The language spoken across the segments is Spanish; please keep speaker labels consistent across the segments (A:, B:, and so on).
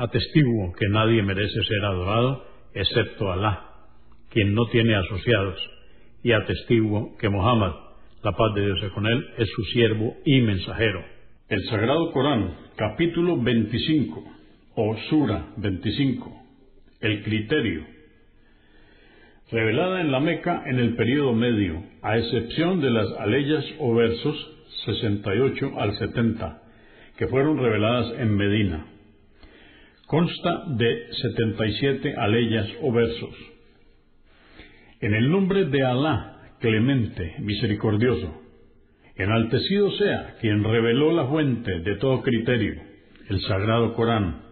A: Atestiguo que nadie merece ser adorado excepto Alá, quien no tiene asociados, y atestiguo que Muhammad, la paz de Dios con él, es su siervo y mensajero. El Sagrado Corán, capítulo 25, o Sura 25, el criterio, revelada en la Meca en el período medio, a excepción de las aleyas o versos 68 al 70, que fueron reveladas en Medina. Consta de 77 aleyas o versos. En el nombre de Alá, clemente, misericordioso, enaltecido sea quien reveló la fuente de todo criterio, el sagrado Corán,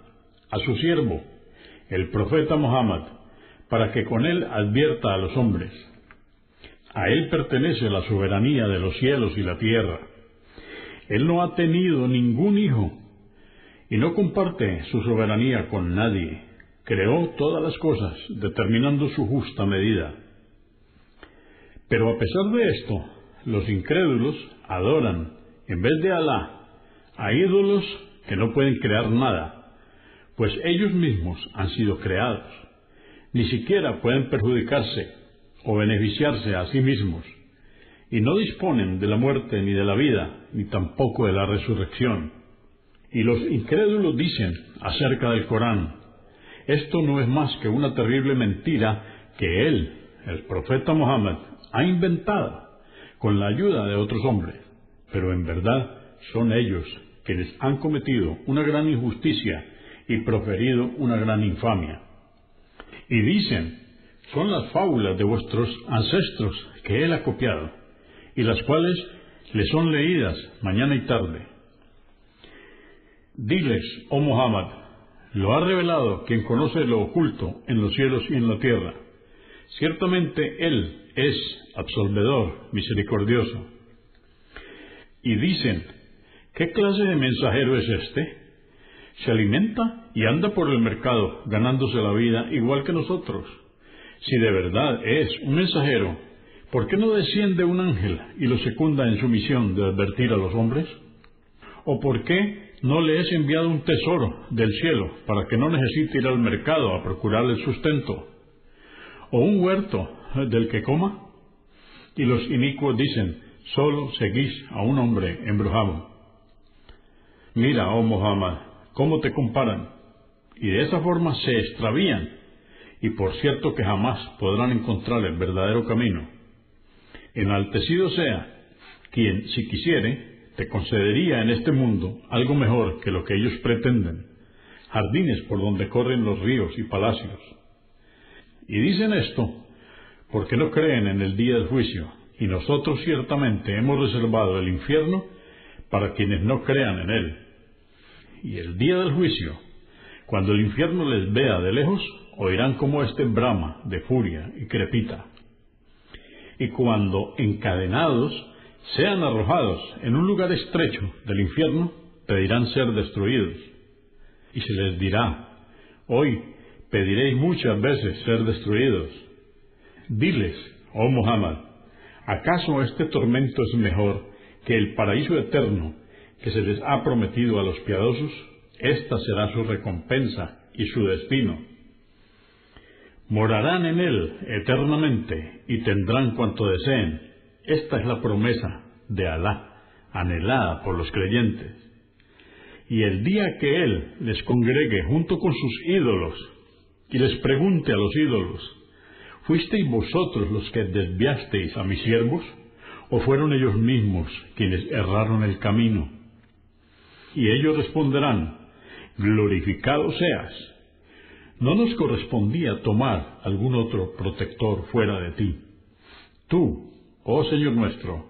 A: a su siervo, el profeta Muhammad, para que con él advierta a los hombres. A él pertenece la soberanía de los cielos y la tierra. Él no ha tenido ningún hijo y no comparte su soberanía con nadie. Creó todas las cosas, determinando su justa medida. Pero a pesar de esto, los incrédulos adoran, en vez de Alá, a ídolos que no pueden crear nada, pues ellos mismos han sido creados. Ni siquiera pueden perjudicarse o beneficiarse a sí mismos, y no disponen de la muerte ni de la vida, ni tampoco de la resurrección. Y los incrédulos dicen acerca del Corán, esto no es más que una terrible mentira que él, el profeta Mohammed, ha inventado con la ayuda de otros hombres, pero en verdad son ellos quienes han cometido una gran injusticia y proferido una gran infamia. Y dicen, son las fábulas de vuestros ancestros que él ha copiado, y las cuales le son leídas mañana y tarde Diles, oh Muhammad, lo ha revelado quien conoce lo oculto en los cielos y en la tierra. Ciertamente Él es absolvedor, misericordioso. Y dicen, ¿qué clase de mensajero es este? Se alimenta y anda por el mercado ganándose la vida igual que nosotros. Si de verdad es un mensajero, ¿por qué no desciende un ángel y lo secunda en su misión de advertir a los hombres? ¿O por qué no le es enviado un tesoro del cielo para que no necesite ir al mercado a procurar el sustento, o un huerto del que coma. Y los inicuos dicen, solo seguís a un hombre embrujado. Mira, oh Muhammad, cómo te comparan, y de esa forma se extravían, y por cierto que jamás podrán encontrar el verdadero camino. Enaltecido sea quien, si quisiere, te concedería en este mundo algo mejor que lo que ellos pretenden, jardines por donde corren los ríos y palacios. Y dicen esto porque no creen en el día del juicio, y nosotros ciertamente hemos reservado el infierno para quienes no crean en él. Y el día del juicio, cuando el infierno les vea de lejos, oirán como este brama de furia y crepita. Y cuando encadenados sean arrojados en un lugar estrecho del infierno, pedirán ser destruidos. Y se les dirá, hoy pediréis muchas veces ser destruidos. Diles, oh Muhammad, ¿acaso este tormento es mejor que el paraíso eterno que se les ha prometido a los piadosos? Esta será su recompensa y su destino. Morarán en él eternamente y tendrán cuanto deseen esta es la promesa de Alá, anhelada por los creyentes. Y el día que Él les congregue junto con sus ídolos, y les pregunte a los ídolos, ¿fuisteis vosotros los que desviasteis a mis siervos? ¿O fueron ellos mismos quienes erraron el camino? Y ellos responderán, glorificado seas. No nos correspondía tomar algún otro protector fuera de ti. Tú, oh Señor nuestro,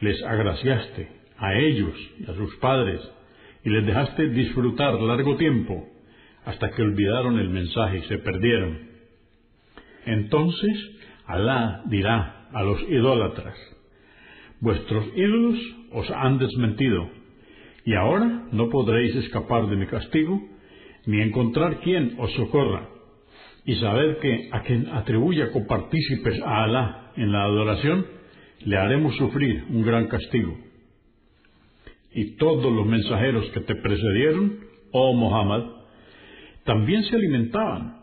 A: les agraciaste a ellos y a sus padres y les dejaste disfrutar largo tiempo hasta que olvidaron el mensaje y se perdieron. Entonces Alá dirá a los idólatras, vuestros ídolos os han desmentido, y ahora no podréis escapar de mi castigo, ni encontrar quien os socorra, y saber que a quien atribuya copartícipes a Alá en la adoración, le haremos sufrir un gran castigo. Y todos los mensajeros que te precedieron, oh Muhammad, también se alimentaban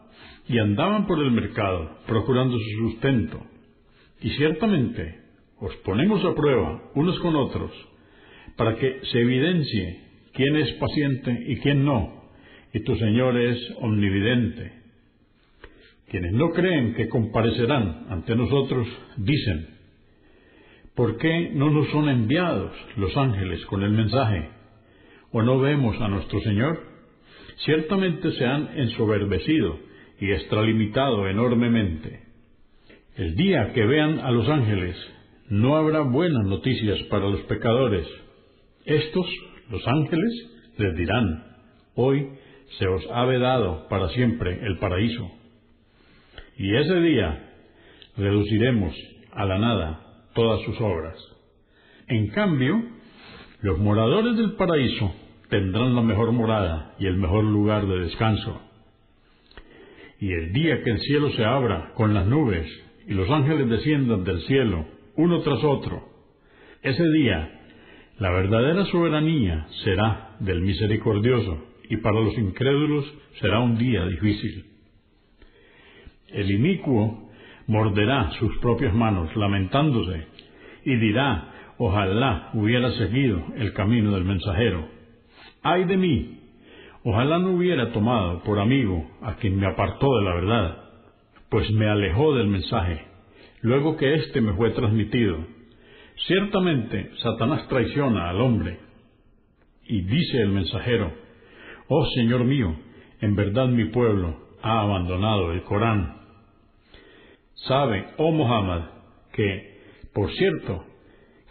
A: y andaban por el mercado procurando su sustento. Y ciertamente os ponemos a prueba unos con otros para que se evidencie quién es paciente y quién no, y tu Señor es omnividente. Quienes no creen que comparecerán ante nosotros dicen, ¿por qué no nos son enviados los ángeles con el mensaje? ¿O no vemos a nuestro Señor? Ciertamente se han ensoberbecido y extralimitado enormemente. El día que vean a los ángeles, no habrá buenas noticias para los pecadores. Estos, los ángeles, les dirán, hoy se os ha vedado para siempre el paraíso. Y ese día reduciremos a la nada todas sus obras. En cambio, los moradores del paraíso tendrán la mejor morada y el mejor lugar de descanso. Y el día que el cielo se abra con las nubes y los ángeles desciendan del cielo, uno tras otro, ese día la verdadera soberanía será del misericordioso y para los incrédulos será un día difícil. El inicuo morderá sus propias manos, lamentándose, y dirá, ojalá hubiera seguido el camino del mensajero. ¡Ay de mí! Ojalá no hubiera tomado por amigo a quien me apartó de la verdad, pues me alejó del mensaje, luego que éste me fue transmitido. Ciertamente Satanás traiciona al hombre. Y dice el mensajero, Oh Señor mío, en verdad mi pueblo ha abandonado el Corán. Sabe, oh Muhammad, que, por cierto,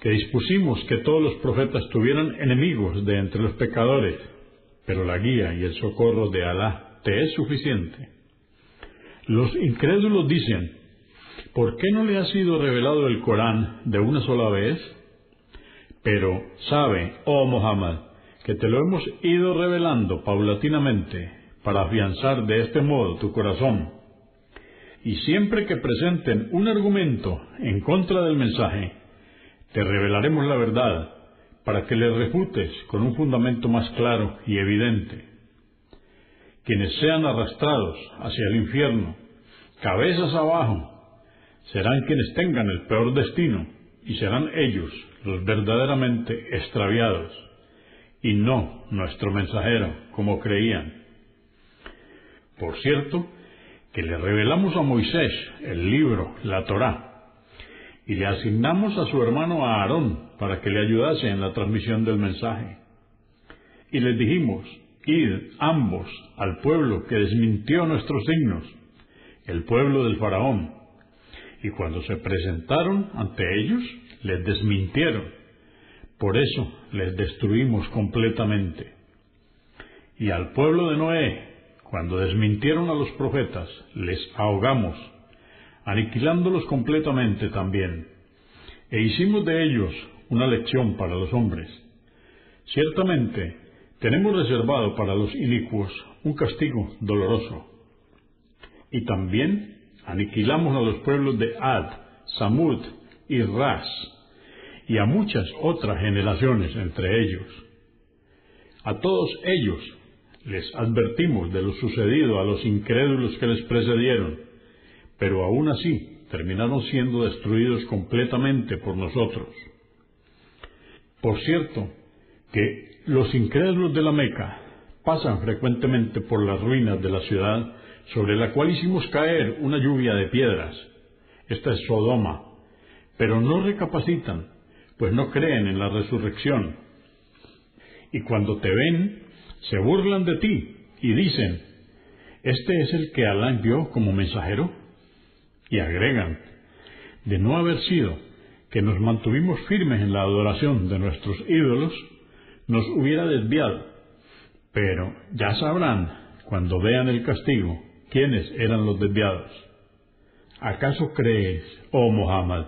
A: que dispusimos que todos los profetas tuvieran enemigos de entre los pecadores, pero la guía y el socorro de Alá te es suficiente. Los incrédulos dicen, ¿por qué no le ha sido revelado el Corán de una sola vez? Pero sabe, oh Muhammad, que te lo hemos ido revelando paulatinamente para afianzar de este modo tu corazón. Y siempre que presenten un argumento en contra del mensaje, te revelaremos la verdad para que le refutes con un fundamento más claro y evidente. Quienes sean arrastrados hacia el infierno, cabezas abajo, serán quienes tengan el peor destino y serán ellos los verdaderamente extraviados y no nuestro mensajero como creían. Por cierto, que le revelamos a Moisés el libro, la Torá, y le asignamos a su hermano Aarón para que le ayudase en la transmisión del mensaje. Y les dijimos, id ambos al pueblo que desmintió nuestros signos, el pueblo del faraón. Y cuando se presentaron ante ellos, les desmintieron. Por eso les destruimos completamente. Y al pueblo de Noé, cuando desmintieron a los profetas, les ahogamos aniquilándolos completamente también, e hicimos de ellos una lección para los hombres. Ciertamente, tenemos reservado para los inicuos un castigo doloroso. Y también aniquilamos a los pueblos de Ad, Samud y Ras, y a muchas otras generaciones entre ellos. A todos ellos les advertimos de lo sucedido a los incrédulos que les precedieron, pero aún así terminaron siendo destruidos completamente por nosotros. Por cierto, que los incrédulos de la Meca pasan frecuentemente por las ruinas de la ciudad sobre la cual hicimos caer una lluvia de piedras. Esta es Sodoma. Pero no recapacitan, pues no creen en la resurrección. Y cuando te ven, se burlan de ti y dicen, ¿este es el que Alá envió como mensajero? Y agregan, de no haber sido que nos mantuvimos firmes en la adoración de nuestros ídolos, nos hubiera desviado. Pero ya sabrán, cuando vean el castigo, quiénes eran los desviados. ¿Acaso crees, oh Muhammad,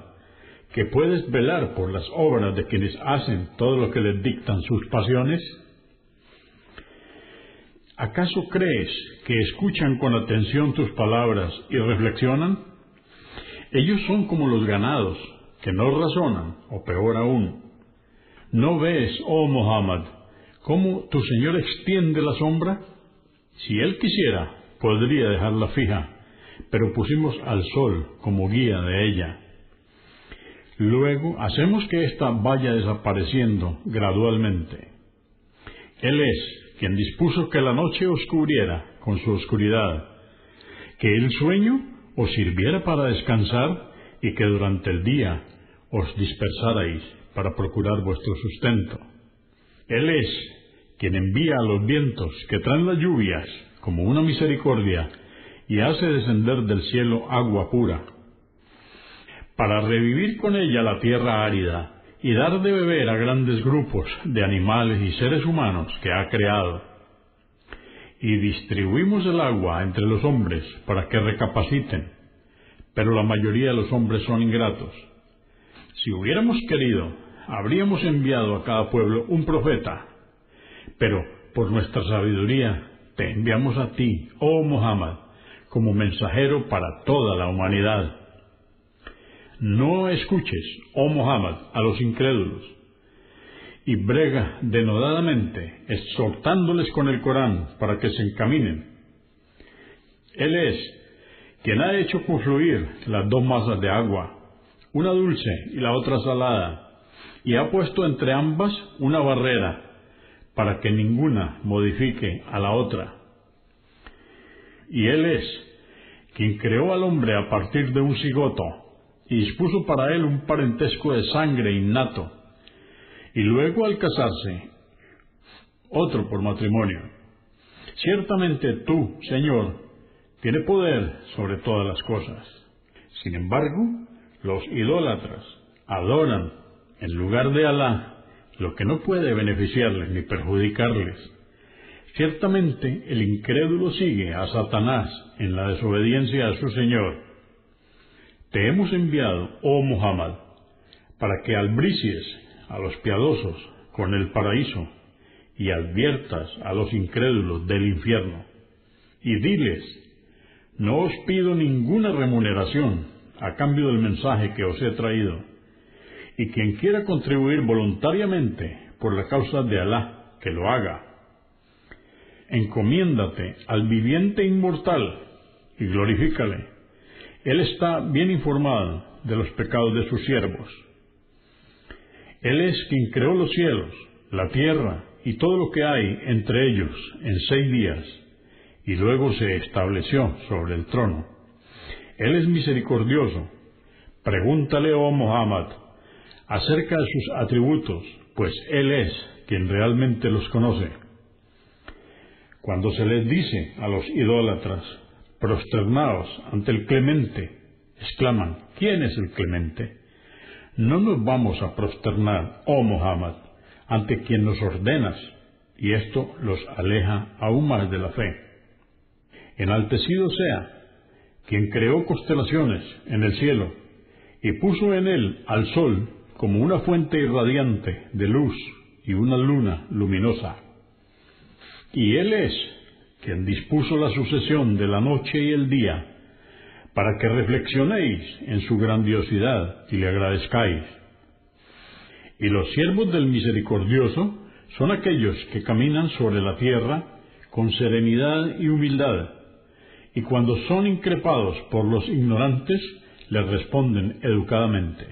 A: que puedes velar por las obras de quienes hacen todo lo que les dictan sus pasiones? ¿Acaso crees que escuchan con atención tus palabras y reflexionan? Ellos son como los ganados, que no razonan, o peor aún. ¿No ves, oh Muhammad, cómo tu Señor extiende la sombra? Si Él quisiera, podría dejarla fija, pero pusimos al sol como guía de ella. Luego hacemos que ésta vaya desapareciendo gradualmente. Él es quien dispuso que la noche oscuriera con su oscuridad, que el sueño os sirviera para descansar y que durante el día os dispersarais para procurar vuestro sustento. Él es quien envía a los vientos que traen las lluvias como una misericordia y hace descender del cielo agua pura, para revivir con ella la tierra árida y dar de beber a grandes grupos de animales y seres humanos que ha creado. Y distribuimos el agua entre los hombres para que recapaciten, pero la mayoría de los hombres son ingratos. Si hubiéramos querido, habríamos enviado a cada pueblo un profeta, pero por nuestra sabiduría te enviamos a ti, oh Muhammad, como mensajero para toda la humanidad. No escuches, oh Muhammad, a los incrédulos, y brega denodadamente, exhortándoles con el Corán para que se encaminen. Él es quien ha hecho confluir las dos masas de agua, una dulce y la otra salada, y ha puesto entre ambas una barrera para que ninguna modifique a la otra. Y Él es quien creó al hombre a partir de un cigoto y dispuso para él un parentesco de sangre innato, y luego al casarse, otro por matrimonio. Ciertamente tú, Señor, tienes poder sobre todas las cosas. Sin embargo, los idólatras adoran en lugar de Alá lo que no puede beneficiarles ni perjudicarles. Ciertamente el incrédulo sigue a Satanás en la desobediencia a su Señor. Te hemos enviado, oh Muhammad, para que albricies a los piadosos con el paraíso y adviertas a los incrédulos del infierno. Y diles, no os pido ninguna remuneración a cambio del mensaje que os he traído y quien quiera contribuir voluntariamente por la causa de Alá, que lo haga. Encomiéndate al viviente inmortal y glorifícale. Él está bien informado de los pecados de sus siervos. Él es quien creó los cielos, la tierra y todo lo que hay entre ellos en seis días, y luego se estableció sobre el trono. Él es misericordioso. Pregúntale, oh Muhammad, acerca de sus atributos, pues Él es quien realmente los conoce. Cuando se les dice a los idólatras, prosternaos ante el clemente, exclaman, ¿quién es el clemente? No nos vamos a prosternar, oh Muhammad, ante quien nos ordenas, y esto los aleja aún más de la fe. Enaltecido sea quien creó constelaciones en el cielo y puso en él al sol como una fuente irradiante de luz y una luna luminosa. Y Él es quien dispuso la sucesión de la noche y el día, para que reflexionéis en su grandiosidad y le agradezcáis. Y los siervos del misericordioso son aquellos que caminan sobre la tierra con serenidad y humildad, y cuando son increpados por los ignorantes, les responden educadamente.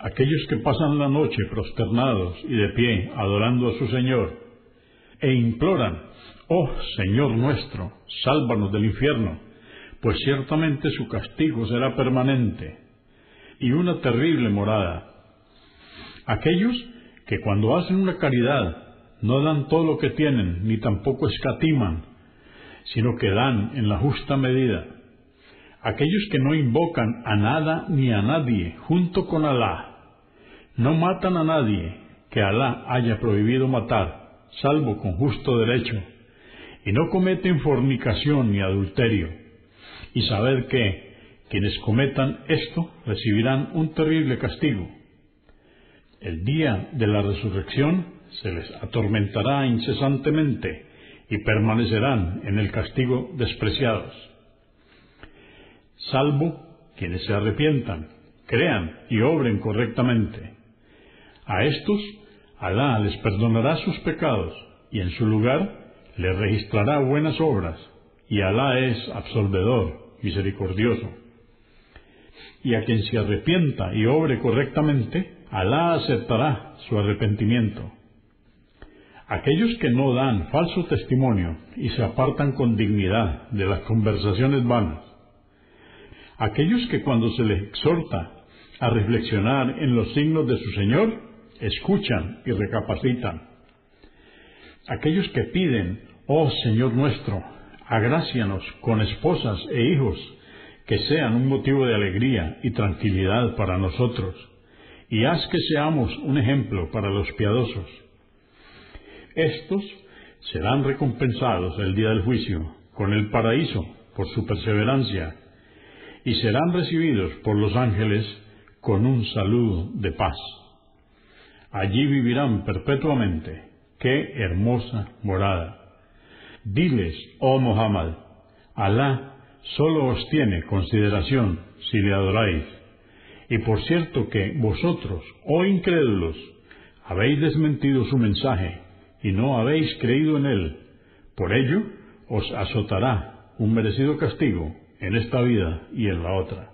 A: Aquellos que pasan la noche prosternados y de pie adorando a su Señor e imploran, Oh Señor nuestro, sálvanos del infierno, pues ciertamente su castigo será permanente y una terrible morada. Aquellos que cuando hacen una caridad no dan todo lo que tienen, ni tampoco escatiman, sino que dan en la justa medida. Aquellos que no invocan a nada ni a nadie junto con Alá, no matan a nadie que Alá haya prohibido matar, salvo con justo derecho, y no cometen fornicación ni adulterio. Y saber que quienes cometan esto recibirán un terrible castigo. El día de la resurrección se les atormentará incesantemente y permanecerán en el castigo despreciados. Salvo quienes se arrepientan, crean y obren correctamente. A estos Alá les perdonará sus pecados y en su lugar les registrará buenas obras y Alá es absolvedor, misericordioso. Y a quien se arrepienta y obre correctamente, Alá aceptará su arrepentimiento. Aquellos que no dan falso testimonio y se apartan con dignidad de las conversaciones vanas. Aquellos que cuando se les exhorta a reflexionar en los signos de su Señor, escuchan y recapacitan. Aquellos que piden, oh Señor nuestro, agrácianos con esposas e hijos que sean un motivo de alegría y tranquilidad para nosotros, y haz que seamos un ejemplo para los piadosos. Estos serán recompensados el día del juicio con el paraíso por su perseverancia, y serán recibidos por los ángeles con un saludo de paz. Allí vivirán perpetuamente. ¡Qué hermosa morada! Diles, oh Muhammad, Alá solo os tiene consideración si le adoráis. Y por cierto que vosotros, oh incrédulos, habéis desmentido su mensaje y no habéis creído en él. Por ello os azotará un merecido castigo en esta vida y en la otra.